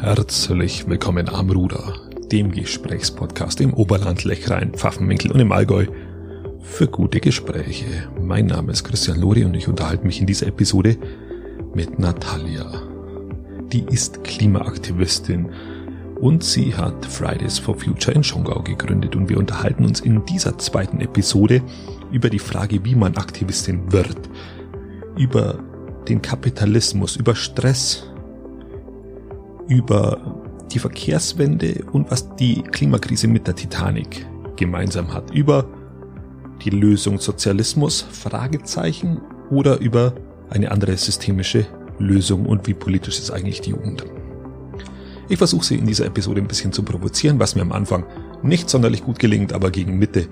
Herzlich willkommen am Ruder, dem Gesprächspodcast im Oberland, Lechrein, Pfaffenwinkel und im Allgäu für gute Gespräche. Mein Name ist Christian Lori und ich unterhalte mich in dieser Episode mit Natalia. Die ist Klimaaktivistin und sie hat Fridays for Future in Schongau gegründet und wir unterhalten uns in dieser zweiten Episode über die Frage, wie man Aktivistin wird, über den Kapitalismus, über Stress, über die Verkehrswende und was die Klimakrise mit der Titanic gemeinsam hat. Über die Lösung Sozialismus, Fragezeichen, oder über eine andere systemische Lösung und wie politisch ist eigentlich die Jugend. Ich versuche sie in dieser Episode ein bisschen zu provozieren, was mir am Anfang nicht sonderlich gut gelingt, aber gegen Mitte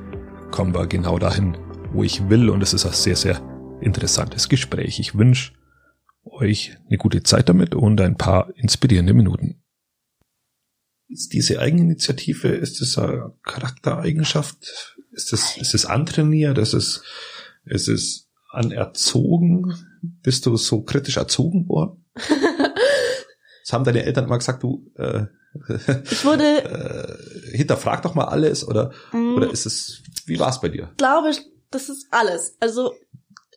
kommen wir genau dahin, wo ich will und es ist ein sehr, sehr interessantes Gespräch. Ich wünsche euch eine gute Zeit damit und ein paar inspirierende Minuten. Ist diese Eigeninitiative, ist das eine Charaktereigenschaft? Ist das, ist es antrainiert? Ist es, ist es anerzogen? Bist du so kritisch erzogen worden? Das haben deine Eltern immer gesagt, du äh, ich wurde äh, hinterfrag doch mal alles oder Mm. oder ist es wie war es bei dir? glaube, das ist alles. Also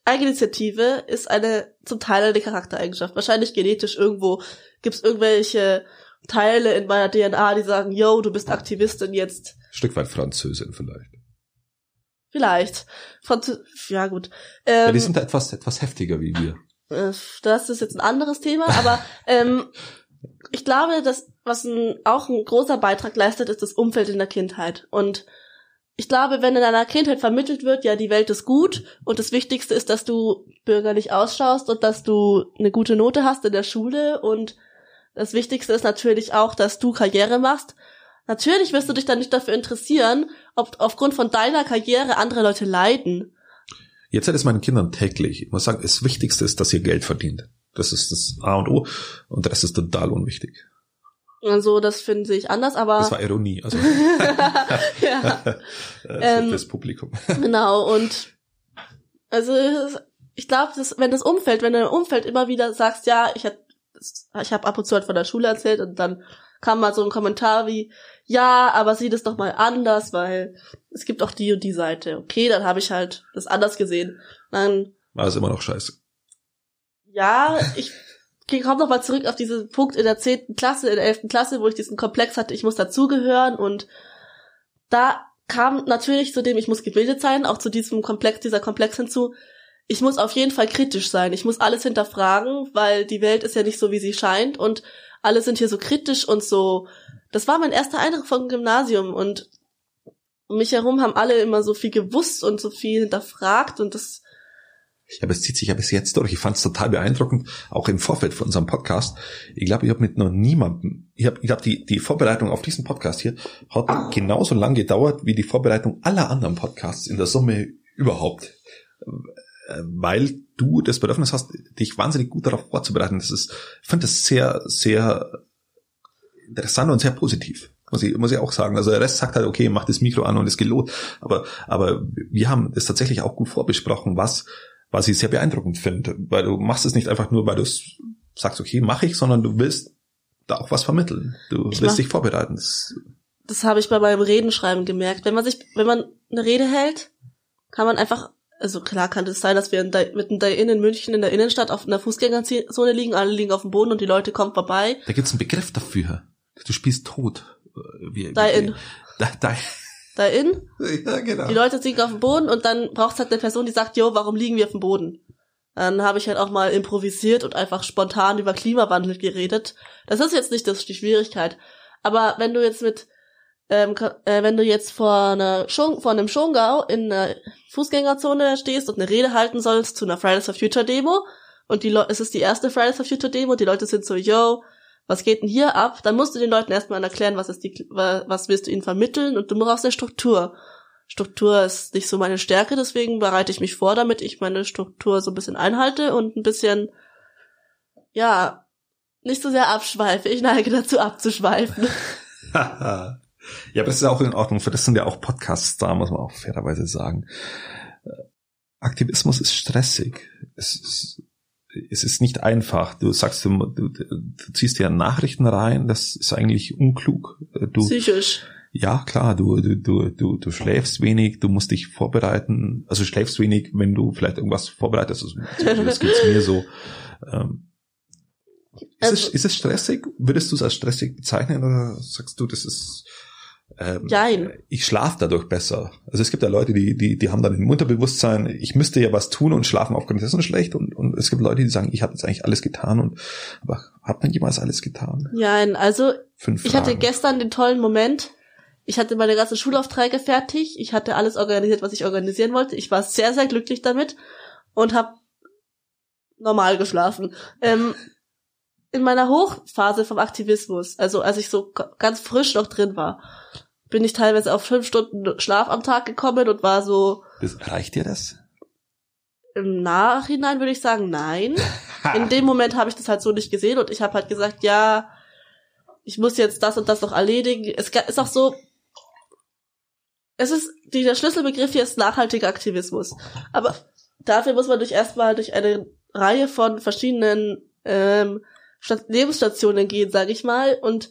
Eigeninitiative ist eine zum Teil eine Charaktereigenschaft. Wahrscheinlich genetisch irgendwo gibt es irgendwelche Teile in meiner DNA, die sagen, yo, du bist Aktivistin jetzt. Stück weit Französin vielleicht. Vielleicht. Franz ja gut. Ja, Ähm, die sind da etwas etwas heftiger wie wir. Äh, das ist jetzt ein anderes Thema, aber ähm, ich glaube, dass was ein, auch ein großer Beitrag leistet, ist das Umfeld in der Kindheit. Und ich glaube, wenn in deiner Kindheit vermittelt wird, ja, die Welt ist gut und das Wichtigste ist, dass du bürgerlich ausschaust und dass du eine gute Note hast in der Schule und das Wichtigste ist natürlich auch, dass du Karriere machst. Natürlich wirst du dich dann nicht dafür interessieren, ob aufgrund von deiner Karriere andere Leute leiden. Jetzt hat es meinen Kindern täglich. Ich muss sagen, das Wichtigste ist, dass ihr Geld verdient. Das ist das A und O und Rest ist total unwichtig. Also, das finde ich anders, aber Das war Ironie, also ja. äh, Ähm, fürs Publikum. Genau, und also ich glaube, wenn das Umfeld, wenn du im Umfeld immer wieder sagst, ja, ich hab, ich habe ab und zu halt von der Schule erzählt und dann kam mal so ein Kommentar wie, ja, aber sieh das doch mal anders, weil es gibt auch die und die Seite. Okay, dann habe ich halt das anders gesehen. Dann, War es immer noch scheiße. ja, ich komme noch mal zurück auf diesen Punkt in der zehnten Klasse, in der elften Klasse, wo ich diesen Komplex hatte, ich muss dazugehören und da kam natürlich zu dem, ich muss gebildet sein, auch zu diesem Komplex, dieser Komplex hinzu, ich muss auf jeden Fall kritisch sein. Ich muss alles hinterfragen, weil die Welt ist ja nicht so, wie sie scheint und alle sind hier so kritisch und so. Das war mein erster Eindruck vom Gymnasium und um mich herum haben alle immer so viel gewusst und so viel hinterfragt und das, Ja, aber es zieht sich ja bis jetzt durch. Ich fand es total beeindruckend, auch im Vorfeld von unserem Podcast. Ich glaube, ich habe mit noch niemandem, ich habe ich hab die, die Vorbereitung auf diesen Podcast hier hat genauso lang gedauert wie die Vorbereitung aller anderen Podcasts in der Summe überhaupt. Weil du das Bedürfnis hast, dich wahnsinnig gut darauf vorzubereiten. Das ist, ich finde das sehr, sehr interessant und sehr positiv. Muss ich, muss ich auch sagen. Also der Rest sagt halt, okay, mach das Mikro an und es geht los. Aber, aber wir haben das tatsächlich auch gut vorbesprochen, was, was ich sehr beeindruckend finde. Weil du machst es nicht einfach nur, weil du sagst, okay, mache ich, sondern du willst da auch was vermitteln. Du Ich willst dich vorbereiten. Das, das habe ich bei meinem Redenschreiben gemerkt. Wenn man sich, wenn man eine Rede hält, kann man einfach, also klar kann es sein, dass wir in der, mitten da in München in der Innenstadt auf einer Fußgängerzone liegen, alle liegen auf dem Boden und die Leute kommen vorbei. da gibt's einen Begriff dafür. Du spielst tot. Äh, Wie, Die in. Da, da, Da in, ja, genau. die Leute liegen auf dem Boden und dann braucht's halt eine Person, die sagt, jo, warum liegen wir auf dem Boden? Dann habe ich halt auch mal improvisiert und einfach spontan über Klimawandel geredet. Das ist jetzt nicht das, die Schwierigkeit. Aber wenn du jetzt mit, ähm, äh, wenn du jetzt vor einer Schong, vor einem Schongau in einer Fußgängerzone stehst und eine Rede halten sollst zu einer Fridays for Future Demo und die Leute, es ist die erste Fridays for Future Demo und die Leute sind so, yo, was geht denn hier ab? Dann musst du den Leuten erstmal erklären, was ist die, wa- was willst du ihnen vermitteln und du brauchst eine Struktur. Struktur ist nicht so meine Stärke, deswegen bereite ich mich vor, damit ich meine Struktur so ein bisschen einhalte und ein bisschen, ja, nicht so sehr abschweife. Ich neige dazu abzuschweifen. ja, aber das ist auch in Ordnung. Für das sind ja auch Podcasts da, muss man auch fairerweise sagen. Äh, Aktivismus ist stressig. Es ist, es ist nicht einfach. Du sagst, du, du, du ziehst ja Nachrichten rein, das ist eigentlich unklug. Du, Psychisch. Ja, klar, du, du, du, du, du schläfst wenig, du musst dich vorbereiten. Also schläfst wenig, wenn du vielleicht irgendwas vorbereitest. Also, das geht's mir so. Ähm, ist, also, es, ist es stressig? Würdest du es als stressig bezeichnen oder sagst du, das ist ähm, Jein. ich schlafe dadurch besser. Also es gibt ja Leute, die, die, die haben dann im Unterbewusstsein, ich müsste ja was tun und schlafen aufgrund dessen schlecht. Und, und es gibt Leute, die sagen, ich habe jetzt eigentlich alles getan und aber hat man jemals alles getan? Jein, also ich hatte gestern den tollen Moment, ich hatte meine ganzen Schulaufträge fertig, ich hatte alles organisiert, was ich organisieren wollte. Ich war sehr, sehr glücklich damit und habe normal geschlafen. Ähm, in meiner Hochphase vom Aktivismus, also als ich so ganz frisch noch drin war, bin ich teilweise auf fünf Stunden Schlaf am Tag gekommen und war so. Das, reicht dir das? Im Nachhinein würde ich sagen, nein. In dem Moment habe ich das halt so nicht gesehen und ich habe halt gesagt, ja, ich muss jetzt das und das noch erledigen. Es ist auch so, es ist, der Schlüsselbegriff hier ist nachhaltiger Aktivismus. Aber dafür muss man durch erstmal durch eine Reihe von verschiedenen ähm, Lebensstationen gehen, sage ich mal, und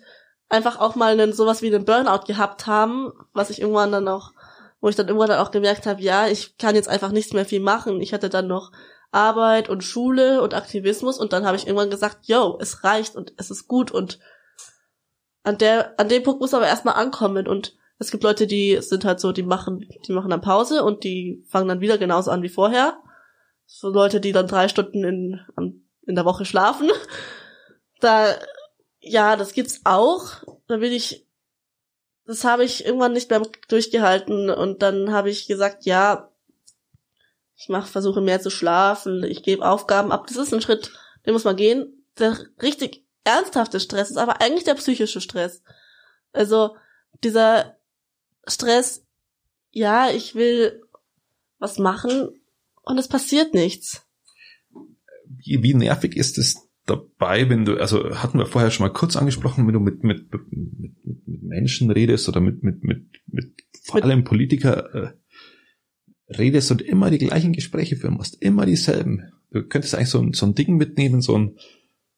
einfach auch mal einen, sowas wie einen Burnout gehabt haben, was ich irgendwann dann auch, wo ich dann irgendwann dann auch gemerkt habe, ja, ich kann jetzt einfach nichts mehr viel machen. Ich hatte dann noch Arbeit und Schule und Aktivismus und dann habe ich irgendwann gesagt, yo, es reicht und es ist gut und an der, an dem Punkt muss aber erstmal ankommen und es gibt Leute, die sind halt so, die machen, die machen dann Pause und die fangen dann wieder genauso an wie vorher. So Leute, die dann drei Stunden in, in der Woche schlafen. Da ja, das gibt's auch. Da bin ich, das habe ich irgendwann nicht mehr durchgehalten und dann habe ich gesagt, ja, ich mache, versuche mehr zu schlafen, ich gebe Aufgaben ab. Das ist ein Schritt, den muss man gehen. Der richtig ernsthafte Stress ist aber eigentlich der psychische Stress. Also dieser Stress, ja, ich will was machen und es passiert nichts. Wie, wie nervig ist es dabei, wenn du, also hatten wir vorher schon mal kurz angesprochen, wenn du mit, mit, mit, mit Menschen redest oder mit, mit, mit, mit vor allem Politiker äh, redest und immer die gleichen Gespräche führen musst, immer dieselben. Du könntest eigentlich so ein, so ein Ding mitnehmen, so ein,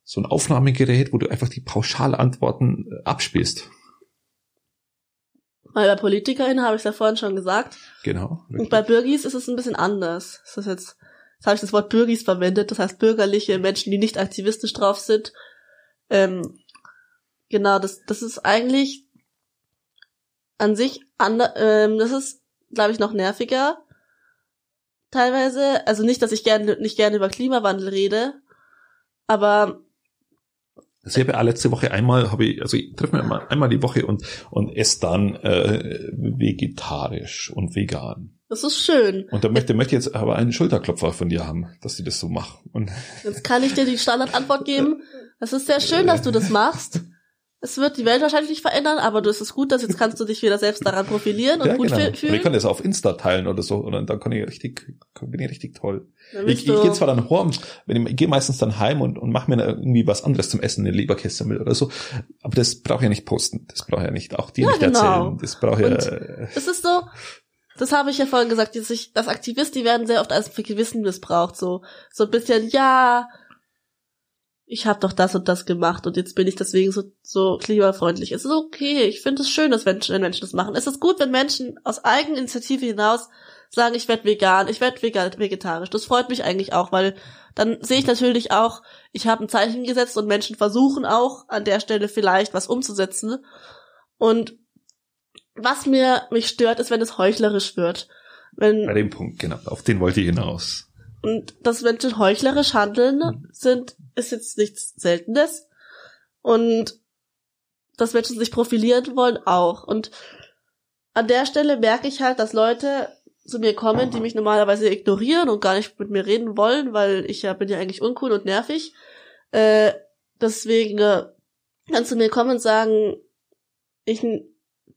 so ein Aufnahmegerät, wo du einfach die Pauschalantworten äh, abspielst. Weil bei PolitikerInnen habe ich es ja vorhin schon gesagt. Genau. Richtig. Und bei Bürgis ist es ein bisschen anders. Das ist jetzt Jetzt habe ich das Wort Bürgis verwendet, das heißt bürgerliche Menschen, die nicht aktivistisch drauf sind. Ähm, genau, das, das ist eigentlich an sich, ähm, das ist, glaube ich, noch nerviger. Teilweise, also nicht, dass ich gerne nicht gerne über Klimawandel rede, aber also ich habe ja letzte Woche einmal, habe ich, also ich treffe mich einmal, einmal die Woche und, und esse dann äh, vegetarisch und vegan. Das ist schön. Und da möchte, möchte jetzt aber einen Schulterklopfer von dir haben, dass sie das so macht. Und jetzt kann ich dir die Standardantwort geben. Es ist sehr schön, dass du das machst. Es wird die Welt wahrscheinlich nicht verändern, aber du, es ist gut, dass jetzt kannst du dich wieder selbst daran profilieren und ja, gut genau. fühlen. ich kann das auf Insta teilen oder so und dann kann ich richtig, bin ich richtig toll. Ich, ich gehe zwar dann heim, wenn ich, ich gehe meistens dann heim und, und mache mir irgendwie was anderes zum Essen, eine Leberkäse mit oder so, aber das brauche ich ja nicht posten, das brauche ich ja nicht, auch dir ja, nicht genau. erzählen, das brauche ich ja. Es ist so, das habe ich ja vorhin gesagt, dass, ich, dass Aktivisten, die werden sehr oft als Gewissen missbraucht, so so ein bisschen, ja, ich habe doch das und das gemacht und jetzt bin ich deswegen so so klimafreundlich. Es ist okay, ich finde es schön, dass Menschen, wenn Menschen das machen. Es ist gut, wenn Menschen aus Eigeninitiative hinaus sagen, ich werde vegan, ich werde vegetarisch. Das freut mich eigentlich auch, weil dann sehe ich natürlich auch, ich habe ein Zeichen gesetzt und Menschen versuchen auch an der Stelle vielleicht was umzusetzen. Und was mir mich stört, ist, wenn es heuchlerisch wird. Wenn, Bei dem Punkt, genau. Auf den wollte ich hinaus. Und dass Menschen heuchlerisch handeln, hm. sind, ist jetzt nichts Seltenes. Und dass Menschen sich profilieren wollen, auch. Und an der Stelle merke ich halt, dass Leute zu mir kommen, die mich normalerweise ignorieren und gar nicht mit mir reden wollen, weil ich ja bin ja eigentlich uncool und nervig. Äh, deswegen äh, kannst du mir kommen und sagen, ich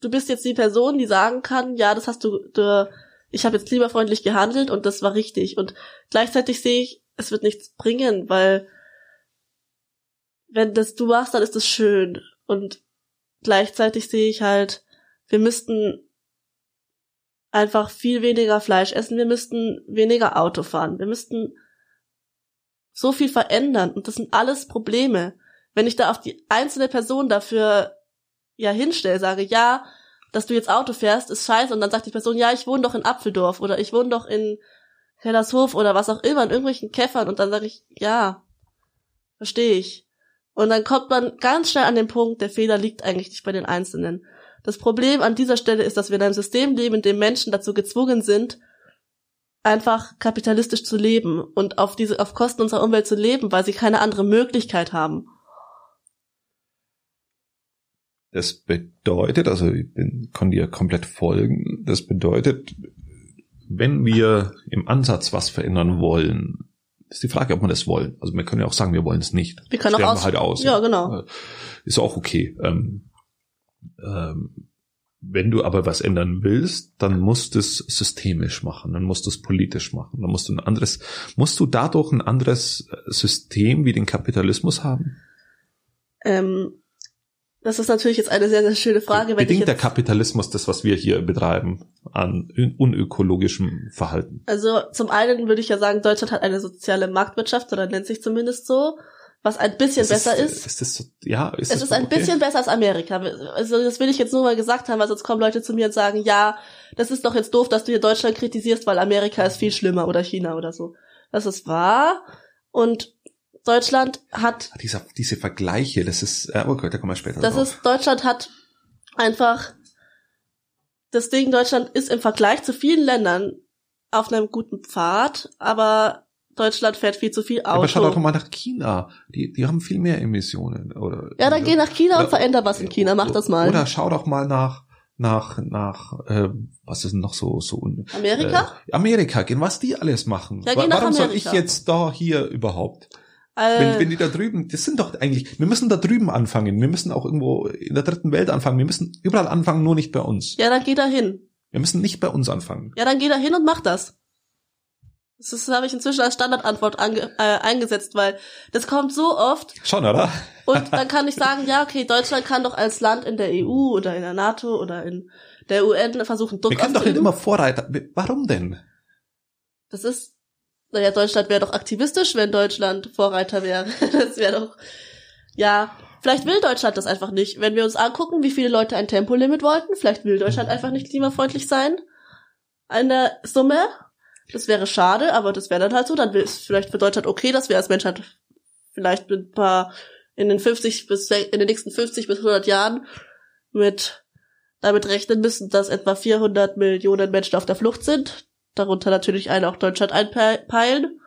du bist jetzt die Person, die sagen kann, ja, das hast du, du ich habe jetzt klimafreundlich gehandelt und das war richtig. Und gleichzeitig sehe ich, es wird nichts bringen, weil wenn das du machst, dann ist das schön. Und gleichzeitig sehe ich halt, wir müssten einfach viel weniger Fleisch essen, wir müssten weniger Auto fahren, wir müssten so viel verändern und das sind alles Probleme. Wenn ich da auf die einzelne Person dafür ja hinstelle, sage, ja, dass du jetzt Auto fährst, ist scheiße und dann sagt die Person, ja, ich wohne doch in Apfeldorf oder ich wohne doch in Hellershof oder was auch immer, in irgendwelchen Käffern und dann sage ich, ja, verstehe ich. Und dann kommt man ganz schnell an den Punkt, der Fehler liegt eigentlich nicht bei den Einzelnen. Das Problem an dieser Stelle ist, dass wir in einem System leben, in dem Menschen dazu gezwungen sind, einfach kapitalistisch zu leben und auf diese, auf Kosten unserer Umwelt zu leben, weil sie keine andere Möglichkeit haben. Das bedeutet, also ich bin, kann dir komplett folgen, das bedeutet, wenn wir im Ansatz was verändern wollen, ist die Frage, ob wir das wollen. Also wir können ja auch sagen, wir wollen es nicht. Wir können auch aus halt aus. Ja, genau. Ist auch okay. Ähm, ähm, wenn du aber was ändern willst, dann musst du es systemisch machen, dann musst du es politisch machen, dann musst du ein anderes, musst du dadurch ein anderes System wie den Kapitalismus haben? Ähm, das ist natürlich jetzt eine sehr, sehr schöne Frage. Bedingt ich der jetzt, Kapitalismus das, was wir hier betreiben, an unökologischem Verhalten? also zum einen würde ich ja sagen, Deutschland hat eine soziale Marktwirtschaft oder nennt sich zumindest so, was ein bisschen Das besser ist. ist. das so, ja, ist Es das ist ein okay? bisschen besser als Amerika. Also das will ich jetzt nur mal gesagt haben, weil sonst kommen Leute zu mir und sagen, ja, das ist doch jetzt doof, dass du hier Deutschland kritisierst, weil Amerika ist viel schlimmer oder China oder so. Das ist wahr. Und Deutschland hat Dieser, diese Vergleiche, das ist, äh, okay, da kommen wir später Das drauf. ist, Deutschland hat einfach, das Ding, Deutschland ist im Vergleich zu vielen Ländern auf einem guten Pfad, aber Deutschland fährt viel zu viel Ja, aber schau Auto. doch mal nach China. Die, die haben viel mehr Emissionen, oder? Ja, dann geh nach China und Oder- veränder was in China, mach das mal. Oder schau doch mal nach, nach, nach, äh, was ist denn noch so, so, Amerika? Äh, Amerika, gehen, was die alles machen. Ja, Wa- geh nach Warum soll Amerika. ich jetzt da hier überhaupt? Äh, Wenn, wenn die da drüben, das sind doch eigentlich, wir müssen da drüben anfangen. Wir müssen auch irgendwo in der dritten Welt anfangen. Wir müssen überall anfangen, nur nicht bei uns. ja, dann geh da hin. Wir müssen nicht bei uns anfangen. Ja, dann geh da hin und mach das. Das ist- habe ich inzwischen als Standardantwort ange, äh, eingesetzt, weil das kommt so oft Schon, oder? Und dann kann ich sagen, ja, okay, Deutschland kann doch als Land in der EU oder in der NATO oder in der UN versuchen, Druck Wir können doch nicht immer Vorreiter. Warum denn? Das ist, naja, Deutschland wäre doch aktivistisch, wenn Deutschland Vorreiter wäre. Das wäre doch, ja, vielleicht will Deutschland das einfach nicht. Wenn wir uns angucken, wie viele Leute ein Tempolimit wollten, vielleicht will Deutschland einfach nicht klimafreundlich sein. Eine Summe. Das wäre schade, aber das wäre dann halt so. Dann ist es vielleicht für Deutschland okay, dass wir als Menschheit vielleicht mit ein paar in den 50 bis in den nächsten 50 bis 100 Jahren mit damit rechnen müssen, dass etwa 400 Millionen Menschen auf der Flucht sind, darunter natürlich eine auch Deutschland einpeilen,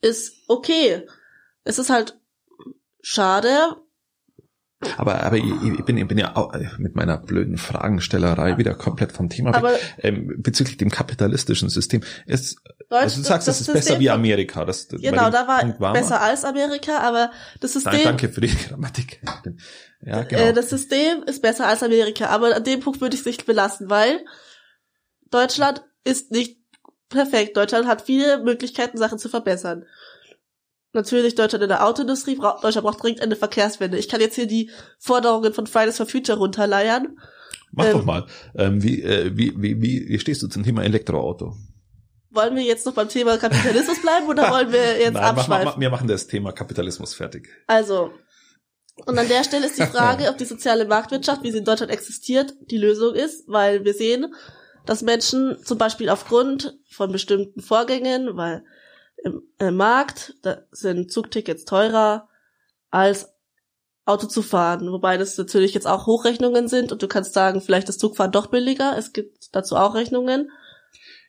ist okay. Es ist halt schade. Aber, aber ich, ich, bin, ich bin ja auch äh, mit meiner blöden Fragenstellerei wieder komplett vom Thema weg. Aber Ähm, bezüglich dem kapitalistischen System. Es, also du sagst, es ist besser wie Amerika. Das, das, Genau, da war waren besser als Amerika, aber das Nein, System, danke für die Grammatik. Ja, genau. äh, das System ist besser als Amerika, aber an dem Punkt würde ich es nicht belassen, weil Deutschland ist nicht perfekt. Deutschland hat viele Möglichkeiten, Sachen zu verbessern. Natürlich Deutschland in der Autoindustrie, bra Deutschland braucht dringend eine Verkehrswende. Ich kann jetzt hier die Forderungen von Fridays for Future runterleiern. Mach ähm, doch mal. Ähm, wie, äh, wie, wie, wie, wie stehst du zum Thema Elektroauto? Wollen wir jetzt noch beim Thema Kapitalismus bleiben oder wollen wir jetzt Nein, mach, abschweifen? mach, wir machen das Thema Kapitalismus fertig. Also, und an der Stelle ist die Frage, ob die soziale Marktwirtschaft, wie sie in Deutschland existiert, die Lösung ist, weil wir sehen, dass Menschen zum Beispiel aufgrund von bestimmten Vorgängen, weil im, im Markt da sind Zugtickets teurer als Auto zu fahren, wobei das natürlich jetzt auch Hochrechnungen sind und du kannst sagen, vielleicht ist Zugfahren doch billiger, es gibt dazu auch Rechnungen.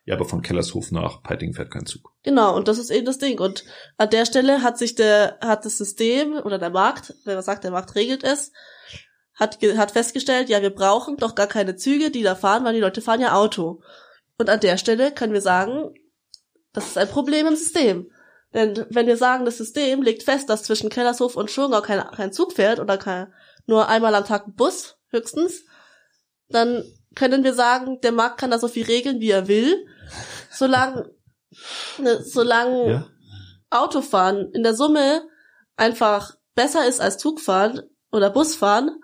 Ja, aber von Kellershof nach Peiting fährt kein Zug. Genau, und das ist eben das Ding. Und an der Stelle hat sich der, hat das System oder der Markt, wenn man sagt, der Markt regelt es, hat, hat festgestellt, ja, wir brauchen doch gar keine Züge, die da fahren, weil die Leute fahren ja Auto. Und an der Stelle können wir sagen, das ist ein Problem im System. Denn wenn wir sagen, das System legt fest, dass zwischen Kellershof und Schongau kein, kein Zug fährt oder kein, nur einmal am Tag ein Bus, höchstens, dann können wir sagen, der Markt kann da so viel regeln, wie er will, solange, ne, solange Ja? Autofahren in der Summe einfach besser ist als Zugfahren oder Busfahren,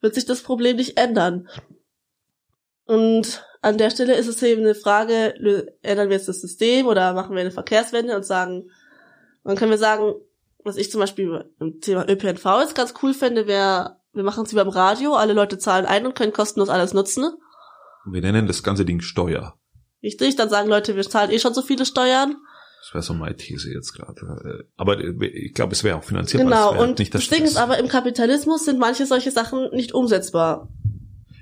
wird sich das Problem nicht ändern. Und an der Stelle ist es eben eine Frage, ändern wir jetzt das System oder machen wir eine Verkehrswende und sagen, dann können wir sagen, was ich zum Beispiel im Thema ÖPNV jetzt ganz cool fände, wäre, wir machen es wie beim Radio, alle Leute zahlen ein und können kostenlos alles nutzen. Wir nennen das ganze Ding Steuer. Richtig, dann sagen Leute, wir zahlen eh schon so viele Steuern. Das wäre so meine These jetzt gerade. Aber ich glaube, es wäre auch finanziell. Genau, und nicht das Ding ist aber, im Kapitalismus sind manche solche Sachen nicht umsetzbar.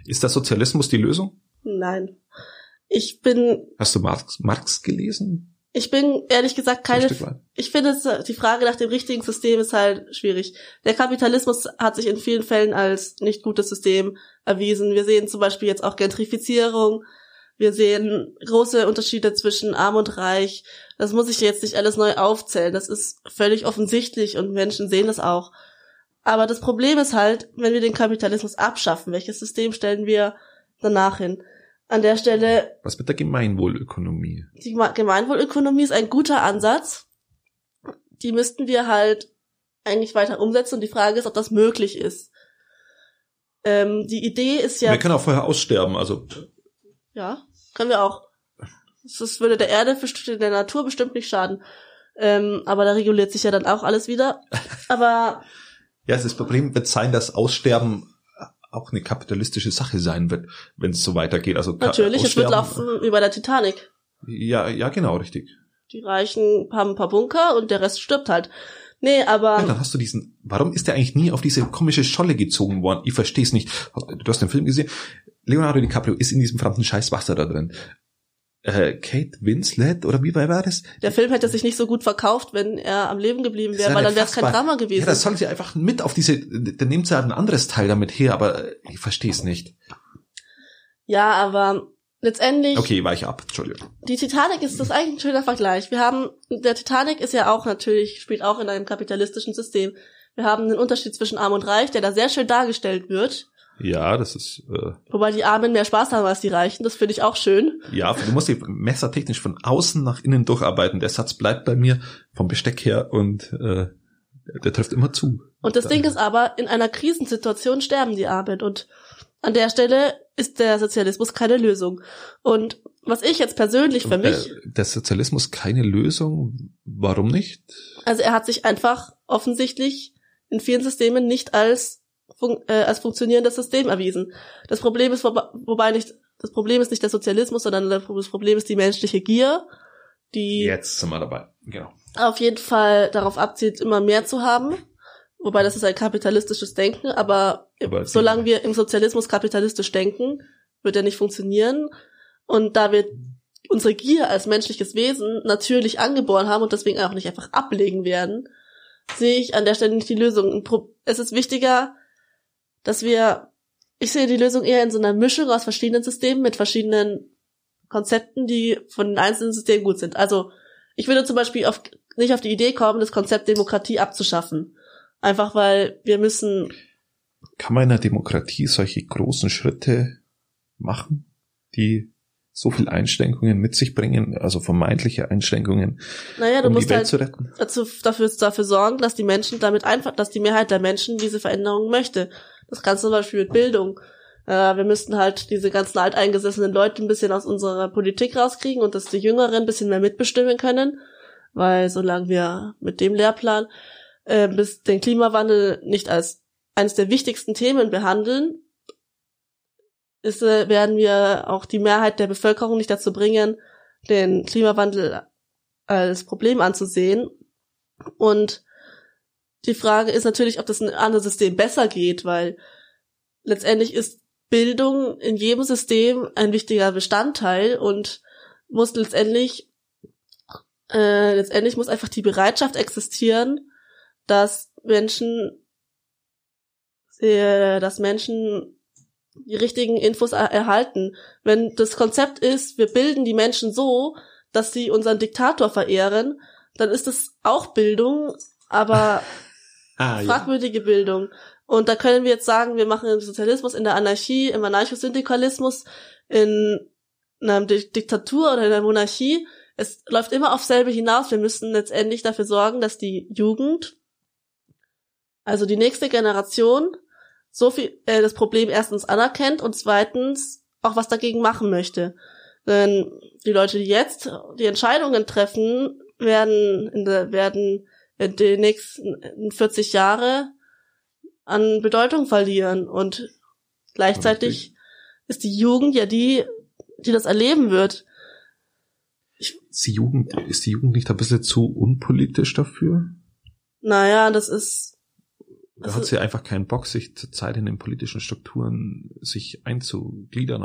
Ist der Sozialismus die Lösung? Nein. Ich bin. Hast du Marx, Marx gelesen? Ich bin ehrlich gesagt keine. Ich finde, die Frage nach dem richtigen System ist halt schwierig. Der Kapitalismus hat sich in vielen Fällen als nicht gutes System erwiesen. Wir sehen zum Beispiel jetzt auch Gentrifizierung. Wir sehen große Unterschiede zwischen Arm und Reich. Das muss ich jetzt nicht alles neu aufzählen. Das ist völlig offensichtlich und Menschen sehen das auch. Aber das Problem ist halt, wenn wir den Kapitalismus abschaffen, welches System stellen wir danach hin? An der Stelle. Was mit der Gemeinwohlökonomie? Die Gemeinwohlökonomie ist ein guter Ansatz. Die müssten wir halt eigentlich weiter umsetzen und die Frage ist, ob das möglich ist. Ähm, die Idee ist ja. Wir können auch vorher aussterben, also. Ja, können wir auch. Das würde der Erde, der Natur bestimmt nicht schaden. Ähm, aber da reguliert sich ja dann auch alles wieder. Aber. ja, das Problem wird sein, dass Aussterben auch eine kapitalistische Sache sein wird, wenn es so weitergeht. Also Natürlich, es wird laufen wie bei der Titanic. Ja, ja, genau, richtig. Die Reichen haben ein paar Bunker und der Rest stirbt halt. Nee, aber. Ja, dann hast du diesen. Warum ist der eigentlich nie auf diese komische Scholle gezogen worden? Ich verstehe es nicht. Du hast den Film gesehen. Leonardo DiCaprio ist in diesem verdammten Scheiß Wasser da drin äh, Kate Winslet oder wie war das? Der Film hätte sich nicht so gut verkauft, wenn er am Leben geblieben wäre, weil dann wäre es kein Drama gewesen. Ja, das soll sie einfach mit auf diese, dann nimmt sie halt ein anderes Teil damit her, aber ich verstehe es nicht. Ja, aber letztendlich. Okay, weiche ab, Entschuldigung. Die Titanic ist das eigentlich ein schöner Vergleich. Wir haben, der Titanic ist ja auch natürlich, spielt auch in einem kapitalistischen System. Wir haben einen Unterschied zwischen Arm und Reich, der da sehr schön dargestellt wird. Ja, das ist. Äh, Wobei die Armen mehr Spaß haben als die Reichen, das finde ich auch schön. Ja, du musst die messertechnisch von außen nach innen durcharbeiten. Der Satz bleibt bei mir vom Besteck her und äh, der trifft immer zu. Und das da. Ding ist aber, in einer Krisensituation sterben die Armen und an der Stelle ist der Sozialismus keine Lösung. Und was ich jetzt persönlich für mich. Äh, der Sozialismus keine Lösung? Warum nicht? Also er hat sich einfach offensichtlich in vielen Systemen nicht als fun äh, als funktionierendes System erwiesen. Das Problem ist, wo, wobei nicht, das Problem ist nicht der Sozialismus, sondern das Problem ist die menschliche Gier, die jetzt sind wir dabei, genau. Auf jeden Fall darauf abzielt, immer mehr zu haben. Wobei das ist ein kapitalistisches Denken, aber, aber solange wir im Sozialismus kapitalistisch denken, wird er nicht funktionieren. Und da wir unsere Gier als menschliches Wesen natürlich angeboren haben und deswegen auch nicht einfach ablegen werden, sehe ich an der Stelle nicht die Lösung. Es ist wichtiger, dass wir, ich sehe die Lösung eher in so einer Mischung aus verschiedenen Systemen mit verschiedenen Konzepten, die von den einzelnen Systemen gut sind. Also ich würde zum Beispiel auf, nicht auf die Idee kommen, das Konzept Demokratie abzuschaffen. Einfach weil wir müssen. Kann man in einer Demokratie solche großen Schritte machen, die so viel Einschränkungen mit sich bringen, also vermeintliche Einschränkungen, naja, du um musst die Welt halt zu retten? Dazu, dafür, dafür sorgen, dass die Menschen damit einfach, dass die Mehrheit der Menschen diese Veränderung möchte. Das du zum Beispiel mit Bildung. Äh, wir müssten halt diese ganzen alteingesessenen Leute ein bisschen aus unserer Politik rauskriegen und dass die Jüngeren ein bisschen mehr mitbestimmen können. Weil solange wir mit dem Lehrplan äh, bis den Klimawandel nicht als eines der wichtigsten Themen behandeln, ist, äh, werden wir auch die Mehrheit der Bevölkerung nicht dazu bringen, den Klimawandel als Problem anzusehen. Und die Frage ist natürlich, ob das ein anderes System besser geht, weil letztendlich ist Bildung in jedem System ein wichtiger Bestandteil und muss letztendlich äh, letztendlich muss einfach die Bereitschaft existieren, dass Menschen äh, dass Menschen die richtigen Infos er erhalten. Wenn das Konzept ist, wir bilden die Menschen so, dass sie unseren Diktator verehren, dann ist es auch Bildung, aber ah, fragwürdige ja. Bildung. Und da können wir jetzt sagen, wir machen den Sozialismus in der Anarchie, im Anarchosyndikalismus, in einer Diktatur oder in einer Monarchie. Es läuft immer auf selbe hinaus. Wir müssen letztendlich dafür sorgen, dass die Jugend, also die nächste Generation, so viel äh, das Problem erstens anerkennt und zweitens auch was dagegen machen möchte. Denn die Leute, die jetzt die Entscheidungen treffen, werden in der, werden in den nächsten 40 Jahre an Bedeutung verlieren und gleichzeitig Richtig. ist die Jugend ja die, die das erleben wird. ist die Jugend, ist die Jugend nicht ein bisschen zu unpolitisch dafür? Naja, das ist da also, hat sie einfach keinen Bock, sich zurzeit in den politischen Strukturen sich einzugliedern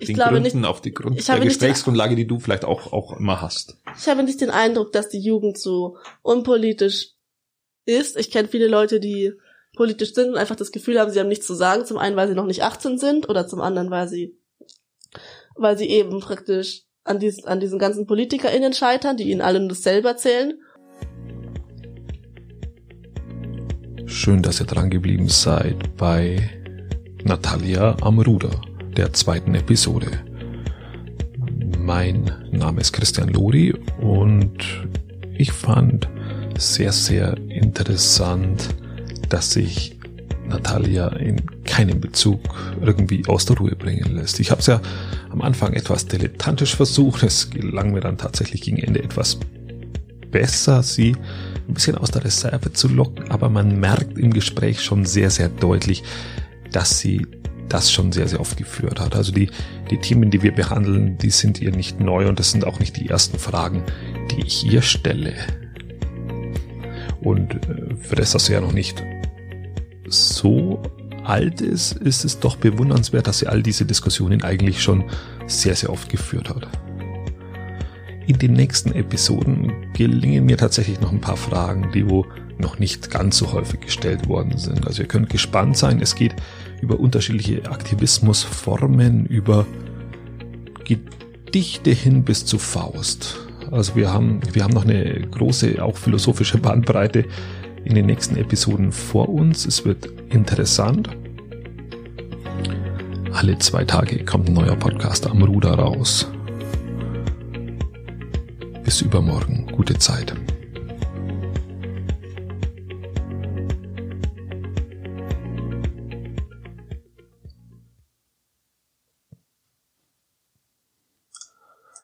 auf den Gründen, nicht, auf die Grund der Gesprächsgrundlage, die du vielleicht auch, auch immer hast. Ich habe nicht den Eindruck, dass die Jugend so unpolitisch ist. Ich kenne viele Leute, die politisch sind und einfach das Gefühl haben, sie haben nichts zu sagen. Zum einen, weil sie noch nicht 18 sind oder zum anderen, weil sie, weil sie eben praktisch an diesen, an diesen ganzen PolitikerInnen scheitern, die ihnen alle nur dasselbe erzählen. Schön, dass ihr dran geblieben seid bei Natalia am Ruder, der zweiten Episode. Mein Name ist Christian Lori und ich fand sehr, sehr interessant, dass sich Natalia in keinem Bezug irgendwie aus der Ruhe bringen lässt. Ich habe es ja am Anfang etwas dilettantisch versucht, es gelang mir dann tatsächlich gegen Ende etwas besser, sie ein bisschen aus der Reserve zu locken, aber man merkt im Gespräch schon sehr, sehr deutlich, dass sie das schon sehr, sehr oft geführt hat. Also die, die Themen, die wir behandeln, die sind ihr nicht neu und das sind auch nicht die ersten Fragen, die ich ihr stelle. Und äh, für das, dass sie ja noch nicht so alt ist, ist es doch bewundernswert, dass sie all diese Diskussionen eigentlich schon sehr, sehr oft geführt hat. In den nächsten Episoden gelingen mir tatsächlich noch ein paar Fragen, die wo noch nicht ganz so häufig gestellt worden sind. Also ihr könnt gespannt sein. Es geht über unterschiedliche Aktivismusformen, über Gedichte hin bis zu Faust. Also wir haben, wir haben noch eine große, auch philosophische Bandbreite in den nächsten Episoden vor uns. Es wird interessant. Alle zwei Tage kommt ein neuer Podcast am Ruder raus. Bis übermorgen. Gute Zeit.